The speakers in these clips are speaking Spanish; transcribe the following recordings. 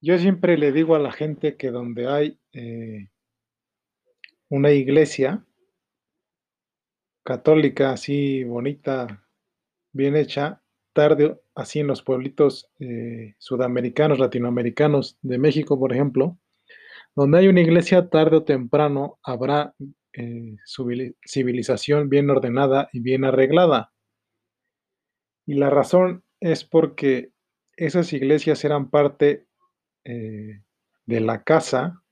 Yo siempre le digo a la gente que donde hay eh, una iglesia católica así bonita, bien hecha, tarde, así en los pueblitos eh, sudamericanos, latinoamericanos, de México, por ejemplo, donde hay una iglesia tarde o temprano habrá eh, civilización bien ordenada y bien arreglada. Y la razón es porque esas iglesias eran parte eh, de la casa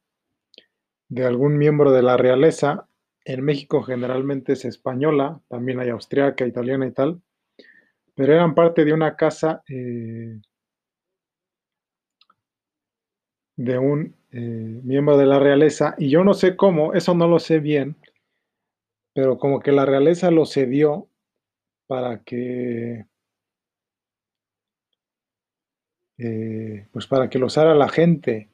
de algún miembro de la realeza. En México generalmente es española, también hay austriaca, italiana y tal, pero eran parte de una casa eh, de un eh, miembro de la realeza y yo no sé cómo, eso no lo sé bien, pero como que la realeza lo cedió para que Eh, pues para que lo usara la gente.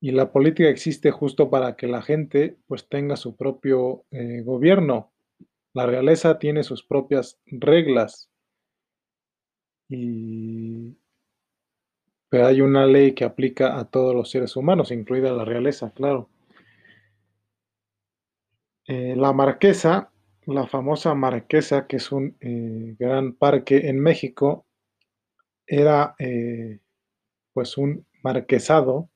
Y la política existe justo para que la gente pues tenga su propio eh, gobierno. La realeza tiene sus propias reglas. Y pero hay una ley que aplica a todos los seres humanos, incluida la realeza, claro. Eh, la Marquesa, la famosa Marquesa, que es un gran parque en México, era eh, pues un marquesado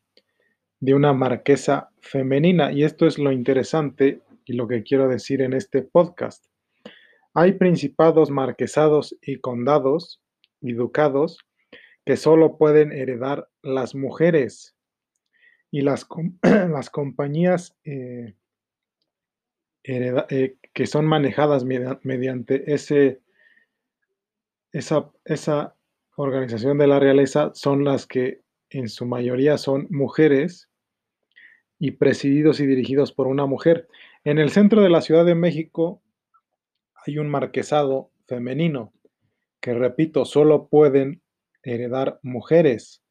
de una marquesa femenina y esto es lo interesante y lo que quiero decir en este podcast. Hay principados, marquesados y condados y ducados que solo pueden heredar las mujeres y las, las compañías eh, eh, que son manejadas mediante ese, esa, esa organización de la realeza son las que en su mayoría son mujeres y presididos y dirigidos por una mujer. En el centro de la Ciudad de México hay un marquesado femenino que, repito, solo pueden heredar mujeres.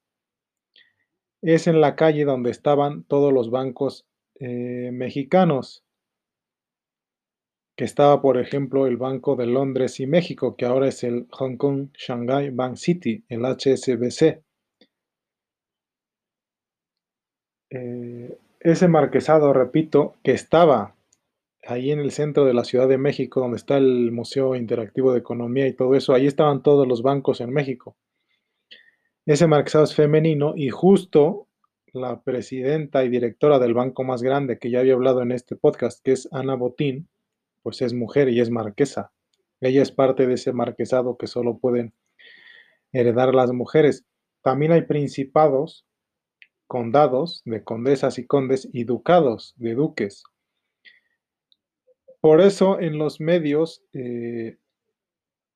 Es en la calle donde estaban todos los bancos eh, mexicanos que estaba, por ejemplo, el Banco de Londres y México, que ahora es el Hong Kong Shanghai Bank City, el HSBC. Eh, ese marquesado, repito, que estaba ahí en el centro de la Ciudad de México, donde está el Museo Interactivo de Economía y todo eso, ahí estaban todos los bancos en México. Ese marquesado es femenino y justo la presidenta y directora del banco más grande que ya había hablado en este podcast, que es Ana Botín, pues es mujer y es marquesa. Ella es parte de ese marquesado que solo pueden heredar las mujeres. También hay principados, condados de condesas y condes y ducados de duques. Por eso en los medios eh,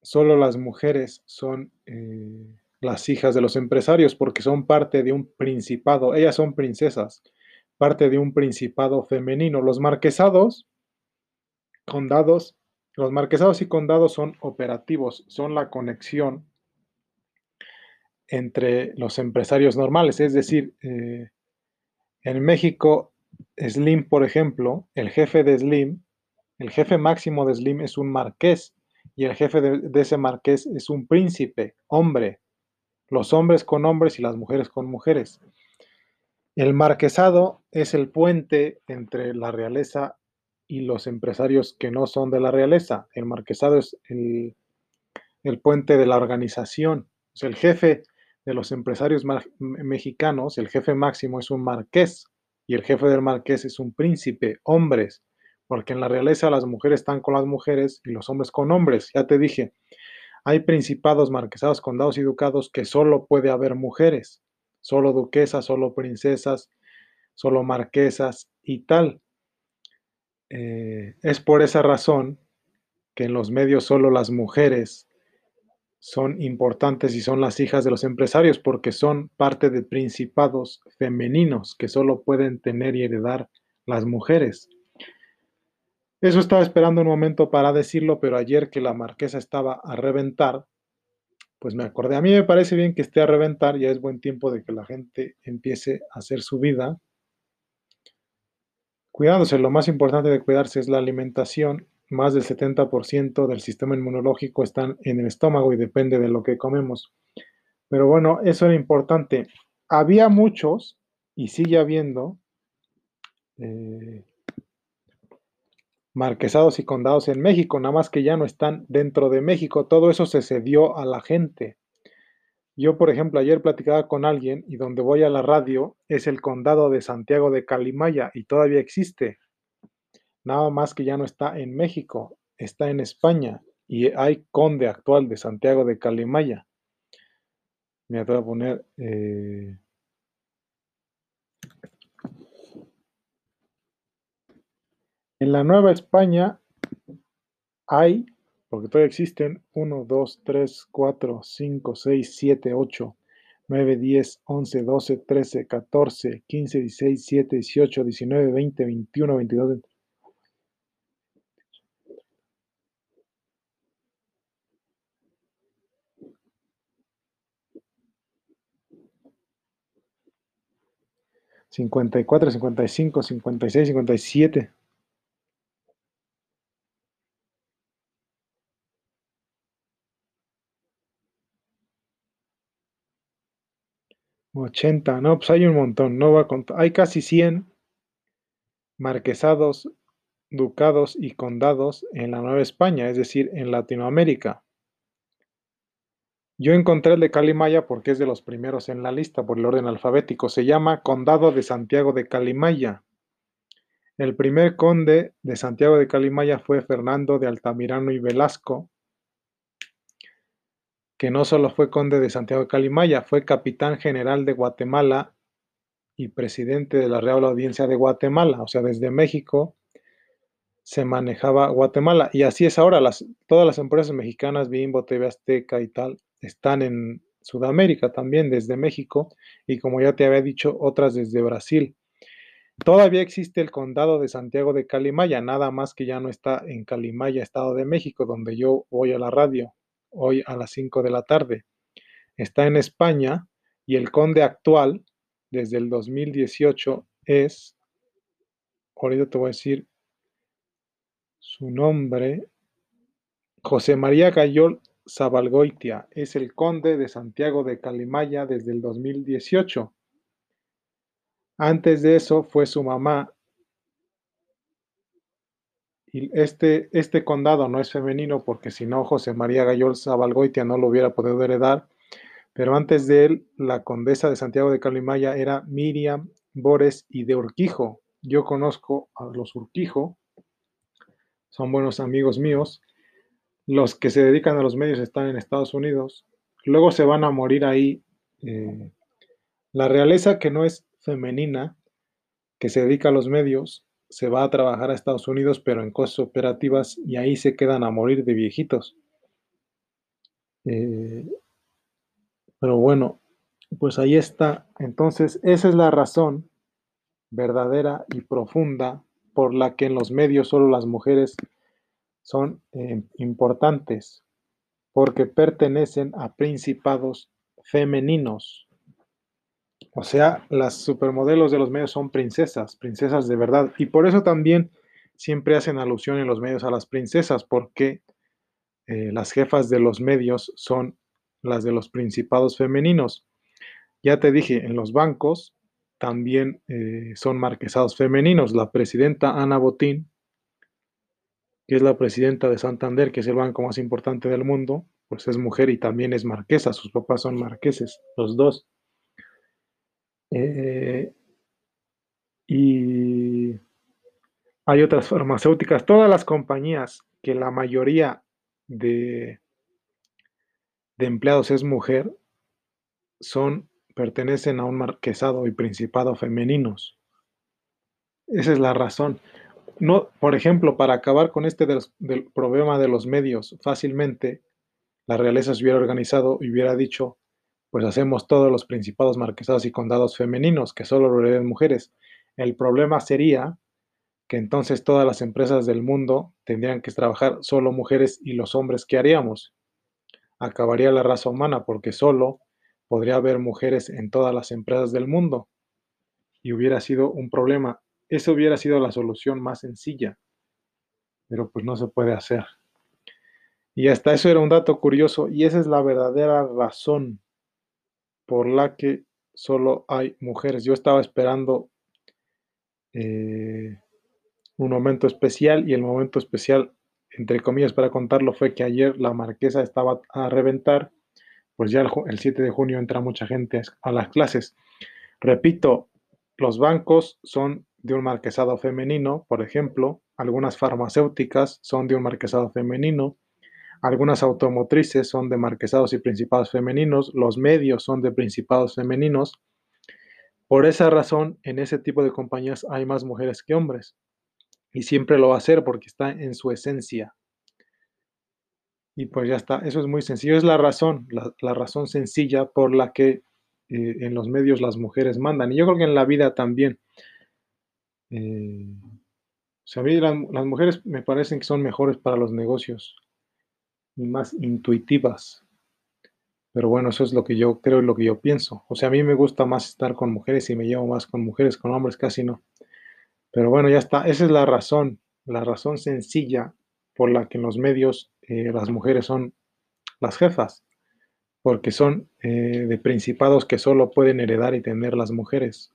solo las mujeres son eh, las hijas de los empresarios porque son parte de un principado. Ellas son princesas, parte de un principado femenino. Los marquesados Condados. Los marquesados y condados son operativos, son la conexión entre los empresarios normales. Es decir, eh, en México, Slim, por ejemplo, el jefe de Slim, el jefe máximo de Slim es un marqués y el jefe de, de ese marqués es un príncipe, hombre. Los hombres con hombres y las mujeres con mujeres. El marquesado es el puente entre la realeza y los empresarios que no son de la realeza. El marquesado es el, puente de la organización. el jefe de los empresarios mexicanos, el jefe máximo es un marqués y el jefe del marqués es un príncipe, hombres, porque en la realeza las mujeres están con las mujeres y los hombres con hombres. Ya te dije, hay principados, marquesados, condados y ducados que solo puede haber mujeres, solo duquesas, solo princesas, solo marquesas y tal. Eh, es por esa razón que en los medios solo las mujeres son importantes y son las hijas de los empresarios porque son parte de principados femeninos que solo pueden tener y heredar las mujeres. Eso estaba esperando un momento para decirlo, pero ayer que la marquesa estaba a reventar, pues me acordé. A mí me parece bien que esté a reventar, ya es buen tiempo de que la gente empiece a hacer su vida Cuidándose, lo más importante de cuidarse es la alimentación. Más del 70% del sistema inmunológico está en el estómago y depende de lo que comemos. Pero bueno, eso era importante. había muchos y sigue habiendo eh, marquesados y condados en México, nada más que ya no están dentro de México. Todo eso se cedió a la gente. Yo, por ejemplo, ayer platicaba con alguien y donde voy a la radio es el condado de Santiago de Calimaya y todavía existe. Nada más que ya no está en México, está en España y hay conde actual de Santiago de Calimaya. Me voy a poner... Eh, en la Nueva España hay porque todavía existen 1, 2, 3, 4, 5, 6, 7, 8, 9, 10, 11, 12, 13, 14, 15, 16, 17, 18, 19, 20, 21, 22, 23. Cincuenta y cuatro, cincuenta y cinco, cincuenta y seis, cincuenta y siete. 80, no, pues hay un montón, no va contar. Hay casi 100 marquesados, ducados y condados en la Nueva España, es decir, en Latinoamérica. Yo encontré el de Calimaya porque es de los primeros en la lista por el orden alfabético. Se llama Condado de Santiago de Calimaya. El primer conde de Santiago de Calimaya fue Fernando de Altamirano y Velasco, que no solo fue conde de Santiago de Calimaya, fue capitán general de Guatemala y presidente de la Real Audiencia de Guatemala, o sea, desde México se manejaba Guatemala. Y así es ahora, todas las empresas mexicanas, Bimbo, TV Azteca y tal, están en Sudamérica también, desde México, y como ya te había dicho, otras desde Brasil. Todavía existe el condado de Santiago de Calimaya, nada más que ya no está en Calimaya, Estado de México, donde yo voy a la radio hoy a las 5 de la tarde. Está en España y el conde actual, desde el 2018, es, ahorita te voy a decir su nombre, José María Gayol Zabalgoitia, es el conde de Santiago de Calimaya desde el 2018. Antes de eso fue su mamá, y este, este condado no es femenino porque si no, José María Gayol Zabalgoitia no lo hubiera podido heredar. Pero antes de él, la condesa de Santiago de Calimaya era Miriam Bores y de Urquijo. Yo conozco a los Urquijo, son buenos amigos míos. Los que se dedican a los medios están en Estados Unidos. Luego se van a morir ahí. Eh, la realeza que no es femenina, que se dedica a los medios, se va a trabajar a Estados Unidos, pero en cosas operativas, y ahí se quedan a morir de viejitos. Eh, pero bueno, pues ahí está. Entonces, esa es la razón verdadera y profunda por la que en los medios solo las mujeres son eh, importantes, porque pertenecen a principados femeninos. O sea, las supermodelos de los medios son princesas, princesas de verdad. Y por eso también siempre hacen alusión en los medios a las princesas, porque eh, las jefas de los medios son las de los principados femeninos. Ya te dije, en los bancos también eh, son marquesados femeninos. La presidenta Ana Botín, que es la presidenta de Santander, que es el banco más importante del mundo, pues es mujer y también es marquesa. Sus papás son marqueses, los dos. Eh, y hay otras farmacéuticas, todas las compañías que la mayoría de, de empleados es mujer, son, pertenecen a un marquesado y principado femeninos. Esa es la razón. No, por ejemplo, para acabar con este del problema de los medios fácilmente, la realeza se hubiera organizado y hubiera dicho, pues hacemos todos los principados, marquesados y condados femeninos, que solo lo hereden mujeres. El problema sería que entonces todas las empresas del mundo tendrían que trabajar solo mujeres y los hombres, ¿qué haríamos? Acabaría la raza humana porque solo podría haber mujeres en todas las empresas del mundo y hubiera sido un problema. Esa hubiera sido la solución más sencilla, pero pues no se puede hacer. Y hasta eso era un dato curioso y esa es la verdadera razón por la que solo hay mujeres. Yo estaba esperando eh, un momento especial y el momento especial, entre comillas, para contarlo fue que ayer la marquesa estaba a reventar, pues ya el, el 7 de junio entra mucha gente a las clases. Repito, los bancos son de un marquesado femenino, por ejemplo, algunas farmacéuticas son de un marquesado femenino, algunas automotrices son de marquesados y principados femeninos, los medios son de principados femeninos. Por esa razón, en ese tipo de compañías hay más mujeres que hombres. Y siempre lo va a hacer porque está en su esencia. Y pues ya está, eso es muy sencillo. Es la razón, la, razón sencilla por la que eh, en los medios las mujeres mandan. Y yo creo que en la vida también. Eh, o sea, a mí las mujeres me parecen que son mejores para los negocios y más intuitivas. Pero bueno, eso es lo que yo creo y lo que yo pienso. O sea, a mí me gusta más estar con mujeres y me llevo más con mujeres, con hombres casi no. Pero bueno, ya está. Esa es la razón, la razón sencilla por la que en los medios eh, las mujeres son las jefas, porque son eh, de principados que solo pueden heredar y tener las mujeres.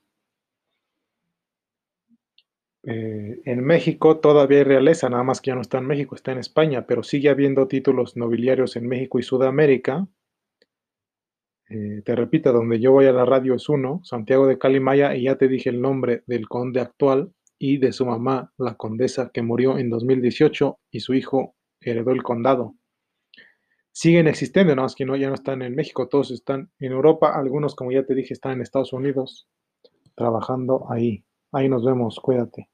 Eh, en México todavía hay realeza, nada más que ya no está en México, está en España, pero sigue habiendo títulos nobiliarios en México y Sudamérica. Eh, te repito, donde yo voy a la radio es uno, Santiago de Calimaya, y ya te dije el nombre del conde actual y de su mamá, la condesa, que murió en 2018 y su hijo heredó el condado. Siguen existiendo, nada más que no, ya no están en México, todos están en Europa, algunos, como ya te dije, están en Estados Unidos, trabajando ahí. Ahí nos vemos, cuídate.